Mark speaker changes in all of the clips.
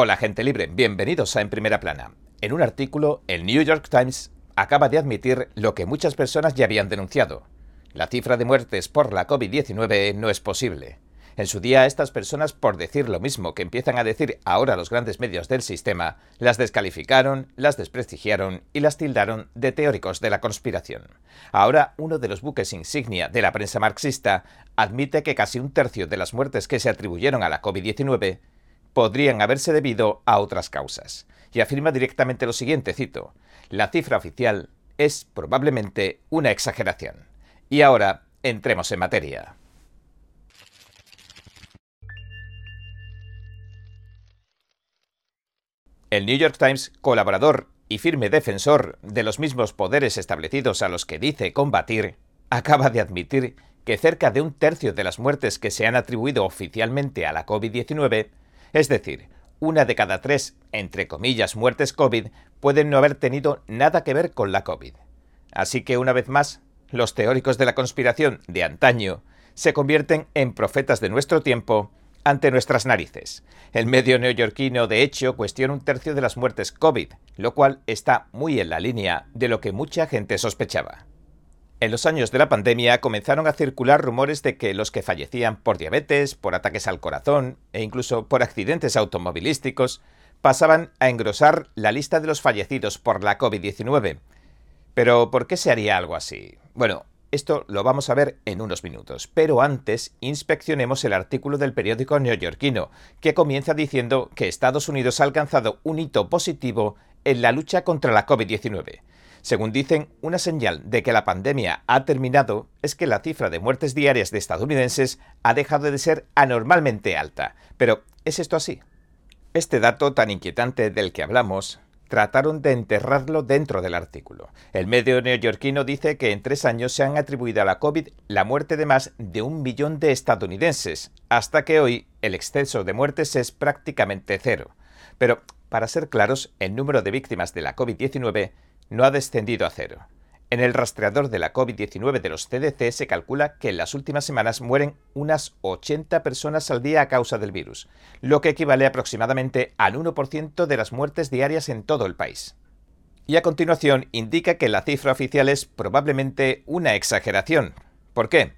Speaker 1: Hola gente libre, bienvenidos a En Primera Plana. En un artículo, el New York Times acaba de admitir lo que muchas personas ya habían denunciado. La cifra de muertes por la COVID-19 no es posible. En su día, estas personas, por decir lo mismo que empiezan a decir ahora los grandes medios del sistema, las descalificaron, las desprestigiaron y las tildaron de teóricos de la conspiración. Ahora, uno de los buques insignia de la prensa marxista admite que casi un tercio de las muertes que se atribuyeron a la COVID-19 podrían haberse debido a otras causas. Y afirma directamente lo siguiente, cito, la cifra oficial es probablemente una exageración. Y ahora, entremos en materia. El New York Times, colaborador y firme defensor de los mismos poderes establecidos a los que dice combatir, acaba de admitir que cerca de un tercio de las muertes que se han atribuido oficialmente a la COVID-19 es decir, una de cada tres, entre comillas, muertes COVID pueden no haber tenido nada que ver con la COVID. Así que, una vez más, los teóricos de la conspiración de antaño se convierten en profetas de nuestro tiempo ante nuestras narices. El medio neoyorquino, de hecho, cuestiona un tercio de las muertes COVID, lo cual está muy en la línea de lo que mucha gente sospechaba. En los años de la pandemia comenzaron a circular rumores de que los que fallecían por diabetes, por ataques al corazón e incluso por accidentes automovilísticos pasaban a engrosar la lista de los fallecidos por la COVID-19. Pero ¿por qué se haría algo así? Bueno, esto lo vamos a ver en unos minutos, pero antes inspeccionemos el artículo del periódico neoyorquino, que comienza diciendo que Estados Unidos ha alcanzado un hito positivo en la lucha contra la COVID-19. Según dicen, una señal de que la pandemia ha terminado es que la cifra de muertes diarias de estadounidenses ha dejado de ser anormalmente alta. Pero, ¿es esto así? Este dato tan inquietante del que hablamos trataron de enterrarlo dentro del artículo. El medio neoyorquino dice que en tres años se han atribuido a la COVID la muerte de más de un millón de estadounidenses, hasta que hoy el exceso de muertes es prácticamente cero. Pero, para ser claros, el número de víctimas de la COVID-19 no ha descendido a cero. En el rastreador de la COVID-19 de los CDC se calcula que en las últimas semanas mueren unas 80 personas al día a causa del virus, lo que equivale aproximadamente al 1% de las muertes diarias en todo el país. Y a continuación indica que la cifra oficial es probablemente una exageración. ¿Por qué?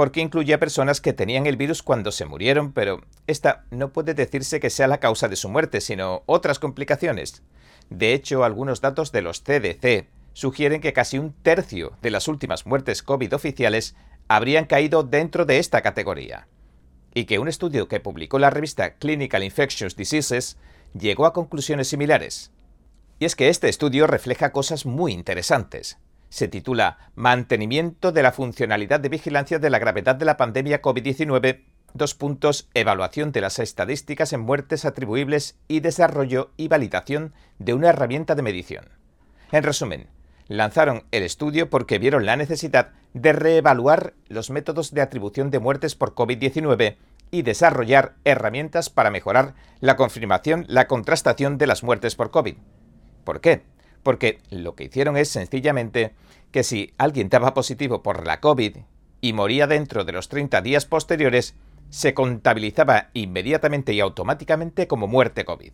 Speaker 1: Porque incluye a personas que tenían el virus cuando se murieron, pero esta no puede decirse que sea la causa de su muerte, sino otras complicaciones. De hecho, algunos datos de los CDC sugieren que casi un tercio de las últimas muertes COVID oficiales habrían caído dentro de esta categoría. Y que un estudio que publicó la revista Clinical Infectious Diseases llegó a conclusiones similares. Y es que este estudio refleja cosas muy interesantes. Se titula Mantenimiento de la funcionalidad de vigilancia de la gravedad de la pandemia COVID-19 Dos puntos, evaluación de las estadísticas en muertes atribuibles y desarrollo y validación de una herramienta de medición. En resumen, lanzaron el estudio porque vieron la necesidad de reevaluar los métodos de atribución de muertes por COVID-19 y desarrollar herramientas para mejorar la confirmación, la contrastación de las muertes por COVID. ¿Por qué? Porque lo que hicieron es sencillamente que si alguien daba positivo por la COVID y moría dentro de los 30 días posteriores, se contabilizaba inmediatamente y automáticamente como muerte COVID.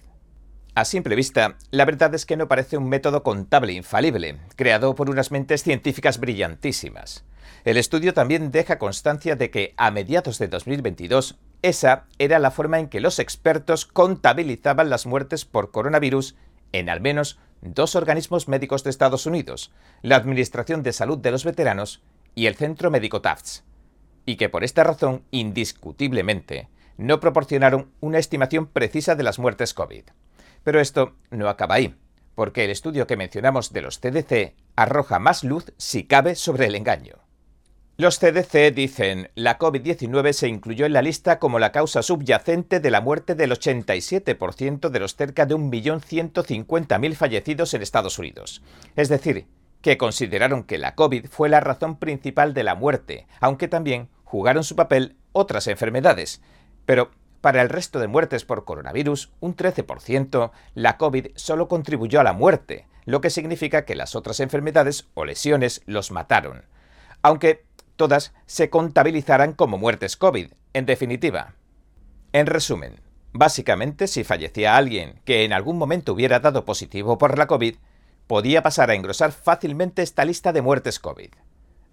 Speaker 1: A simple vista, la verdad es que no parece un método contable infalible, creado por unas mentes científicas brillantísimas. El estudio también deja constancia de que a mediados de 2022, esa era la forma en que los expertos contabilizaban las muertes por coronavirus en al menos dos organismos médicos de Estados Unidos, la Administración de Salud de los Veteranos y el Centro Médico Tufts y que por esta razón, indiscutiblemente, no proporcionaron una estimación precisa de las muertes COVID. Pero esto no acaba ahí, porque el estudio que mencionamos de los CDC arroja más luz, si cabe, sobre el engaño. Los CDC dicen, la COVID-19 se incluyó en la lista como la causa subyacente de la muerte del 87% de los cerca de 1.150.000 fallecidos en Estados Unidos. Es decir, que consideraron que la COVID fue la razón principal de la muerte, aunque también jugaron su papel otras enfermedades. Pero para el resto de muertes por coronavirus, un 13%, la COVID solo contribuyó a la muerte, lo que significa que las otras enfermedades o lesiones los mataron. Aunque todas se contabilizarán como muertes COVID, en definitiva. En resumen, Básicamente, si fallecía alguien que en algún momento hubiera dado positivo por la COVID, podía pasar a engrosar fácilmente esta lista de muertes COVID.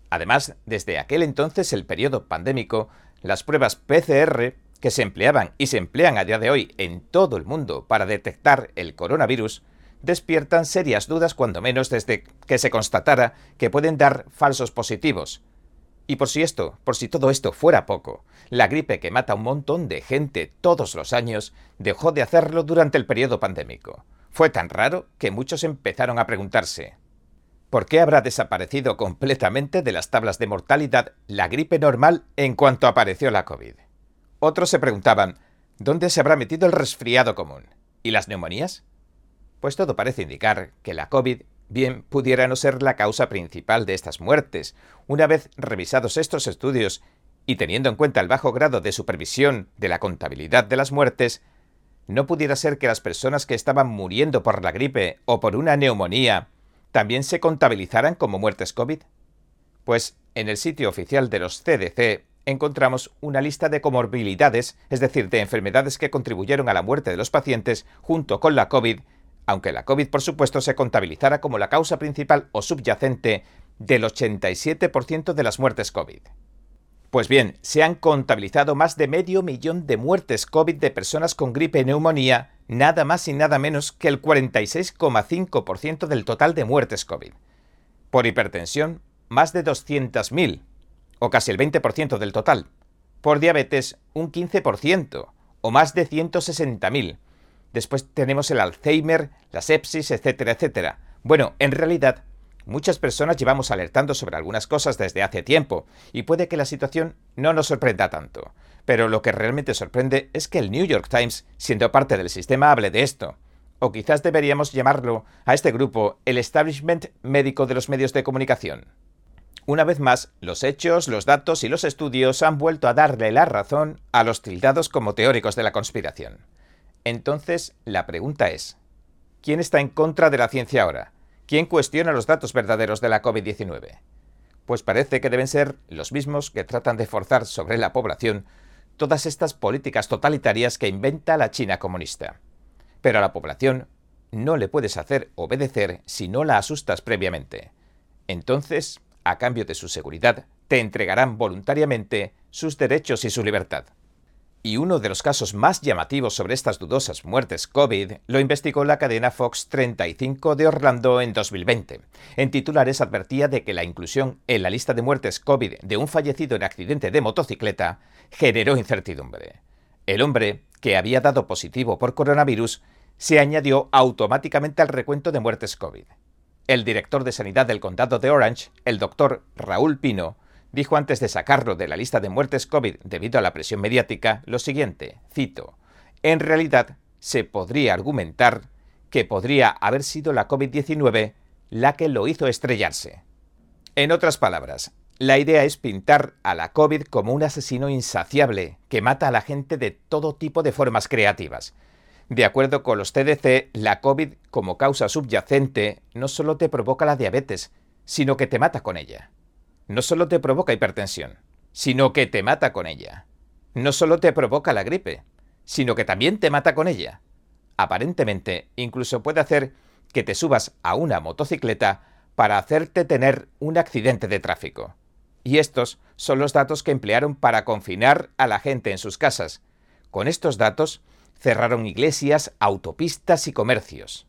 Speaker 1: Además, desde aquel entonces, el periodo pandémico, las pruebas PCR, que se empleaban y se emplean a día de hoy en todo el mundo para detectar el coronavirus, despiertan serias dudas cuando menos desde que se constatara que pueden dar falsos positivos. Y por si esto, por si todo esto fuera poco, la gripe que mata a un montón de gente todos los años dejó de hacerlo durante el periodo pandémico. Fue tan raro que muchos empezaron a preguntarse, ¿por qué habrá desaparecido completamente de las tablas de mortalidad la gripe normal en cuanto apareció la COVID? Otros se preguntaban, ¿dónde se habrá metido el resfriado común? ¿Y las neumonías? Pues todo parece indicar que la COVID bien pudiera no ser la causa principal de estas muertes. Una vez revisados estos estudios y teniendo en cuenta el bajo grado de supervisión de la contabilidad de las muertes, ¿No pudiera ser que las personas que estaban muriendo por la gripe o por una neumonía también se contabilizaran como muertes COVID? Pues en el sitio oficial de los CDC encontramos una lista de comorbilidades, es decir, de enfermedades que contribuyeron a la muerte de los pacientes junto con la COVID, aunque la COVID por supuesto se contabilizara como la causa principal o subyacente del 87% de las muertes COVID. Pues bien, se han contabilizado más de medio millón de muertes COVID de personas con gripe y neumonía, nada más y nada menos que el 46,5% del total de muertes COVID. Por hipertensión, más de 200.000, o casi el 20% del total. Por diabetes, un 15%, o más de 160.000. Después tenemos el Alzheimer, la sepsis, etcétera, etcétera. Bueno, en realidad, Muchas personas llevamos alertando sobre algunas cosas desde hace tiempo, y puede que la situación no nos sorprenda tanto. Pero lo que realmente sorprende es que el New York Times, siendo parte del sistema, hable de esto. O quizás deberíamos llamarlo a este grupo el establishment médico de los medios de comunicación. Una vez más, los hechos, los datos y los estudios han vuelto a darle la razón a los tildados como teóricos de la conspiración. Entonces, la pregunta es, ¿quién está en contra de la ciencia ahora? ¿Quién cuestiona los datos verdaderos de la COVID-19? Pues parece que deben ser los mismos que tratan de forzar sobre la población todas estas políticas totalitarias que inventa la China comunista. Pero a la población no le puedes hacer obedecer si no la asustas previamente. Entonces, a cambio de su seguridad, te entregarán voluntariamente sus derechos y su libertad. Y uno de los casos más llamativos sobre estas dudosas muertes COVID lo investigó la cadena Fox 35 de Orlando en 2020. En titulares advertía de que la inclusión en la lista de muertes COVID de un fallecido en accidente de motocicleta generó incertidumbre. El hombre, que había dado positivo por coronavirus, se añadió automáticamente al recuento de muertes COVID. El director de sanidad del condado de Orange, el doctor Raúl Pino, dijo antes de sacarlo de la lista de muertes COVID debido a la presión mediática lo siguiente, cito, en realidad se podría argumentar que podría haber sido la COVID-19 la que lo hizo estrellarse. En otras palabras, la idea es pintar a la COVID como un asesino insaciable que mata a la gente de todo tipo de formas creativas. De acuerdo con los CDC, la COVID como causa subyacente no solo te provoca la diabetes, sino que te mata con ella no solo te provoca hipertensión, sino que te mata con ella. No solo te provoca la gripe, sino que también te mata con ella. Aparentemente, incluso puede hacer que te subas a una motocicleta para hacerte tener un accidente de tráfico. Y estos son los datos que emplearon para confinar a la gente en sus casas. Con estos datos cerraron iglesias, autopistas y comercios.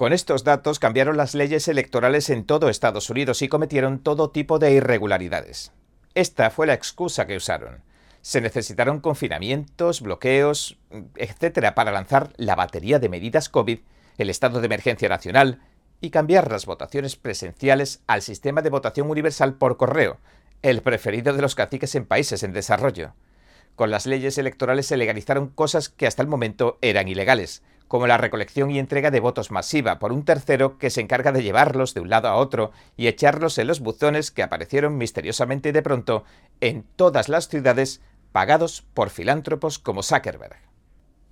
Speaker 1: Con estos datos cambiaron las leyes electorales en todo Estados Unidos y cometieron todo tipo de irregularidades. Esta fue la excusa que usaron. Se necesitaron confinamientos, bloqueos, etcétera, para lanzar la batería de medidas COVID, el estado de emergencia nacional y cambiar las votaciones presenciales al sistema de votación universal por correo, el preferido de los caciques en países en desarrollo. Con las leyes electorales se legalizaron cosas que hasta el momento eran ilegales, como la recolección y entrega de votos masiva por un tercero que se encarga de llevarlos de un lado a otro y echarlos en los buzones que aparecieron misteriosamente de pronto en todas las ciudades pagados por filántropos como Zuckerberg.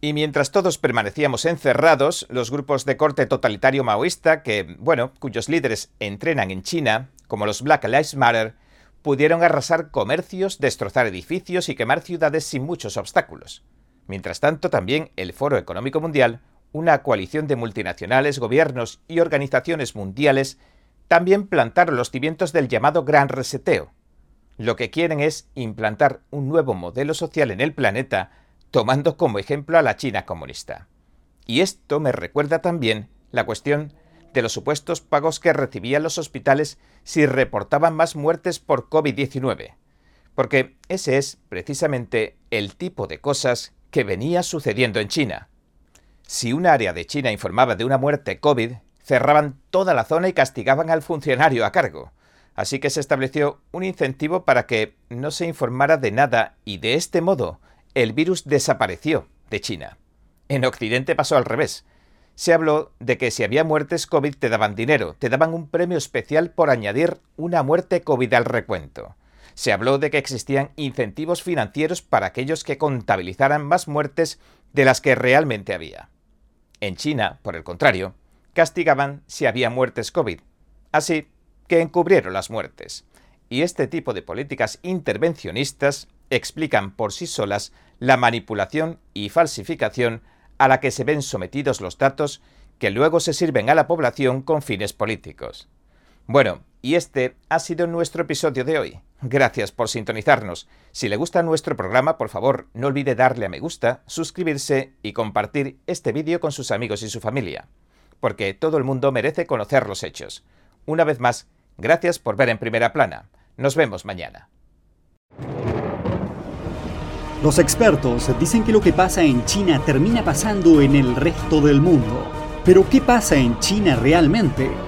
Speaker 1: Y mientras todos permanecíamos encerrados, los grupos de corte totalitario maoísta que, bueno, cuyos líderes entrenan en China, como los Black Lives Matter, pudieron arrasar comercios, destrozar edificios y quemar ciudades sin muchos obstáculos. Mientras tanto, también el Foro Económico Mundial, una coalición de multinacionales, gobiernos y organizaciones mundiales, también plantaron los cimientos del llamado Gran Reseteo. Lo que quieren es implantar un nuevo modelo social en el planeta, tomando como ejemplo a la China comunista. Y esto me recuerda también la cuestión de los supuestos pagos que recibían los hospitales si reportaban más muertes por COVID-19. Porque ese es precisamente el tipo de cosas que venía sucediendo en China. Si un área de China informaba de una muerte COVID, cerraban toda la zona y castigaban al funcionario a cargo. Así que se estableció un incentivo para que no se informara de nada y de este modo el virus desapareció de China. En Occidente pasó al revés. Se habló de que si había muertes COVID te daban dinero, te daban un premio especial por añadir una muerte COVID al recuento. Se habló de que existían incentivos financieros para aquellos que contabilizaran más muertes de las que realmente había. En China, por el contrario, castigaban si había muertes COVID. Así que encubrieron las muertes. Y este tipo de políticas intervencionistas explican por sí solas la manipulación y falsificación a la que se ven sometidos los datos que luego se sirven a la población con fines políticos. Bueno, y este ha sido nuestro episodio de hoy. Gracias por sintonizarnos. Si le gusta nuestro programa, por favor, no olvide darle a me gusta, suscribirse y compartir este vídeo con sus amigos y su familia, porque todo el mundo merece conocer los hechos. Una vez más, gracias por ver en primera plana. Nos vemos mañana.
Speaker 2: Los expertos dicen que lo que pasa en China termina pasando en el resto del mundo. Pero ¿qué pasa en China realmente?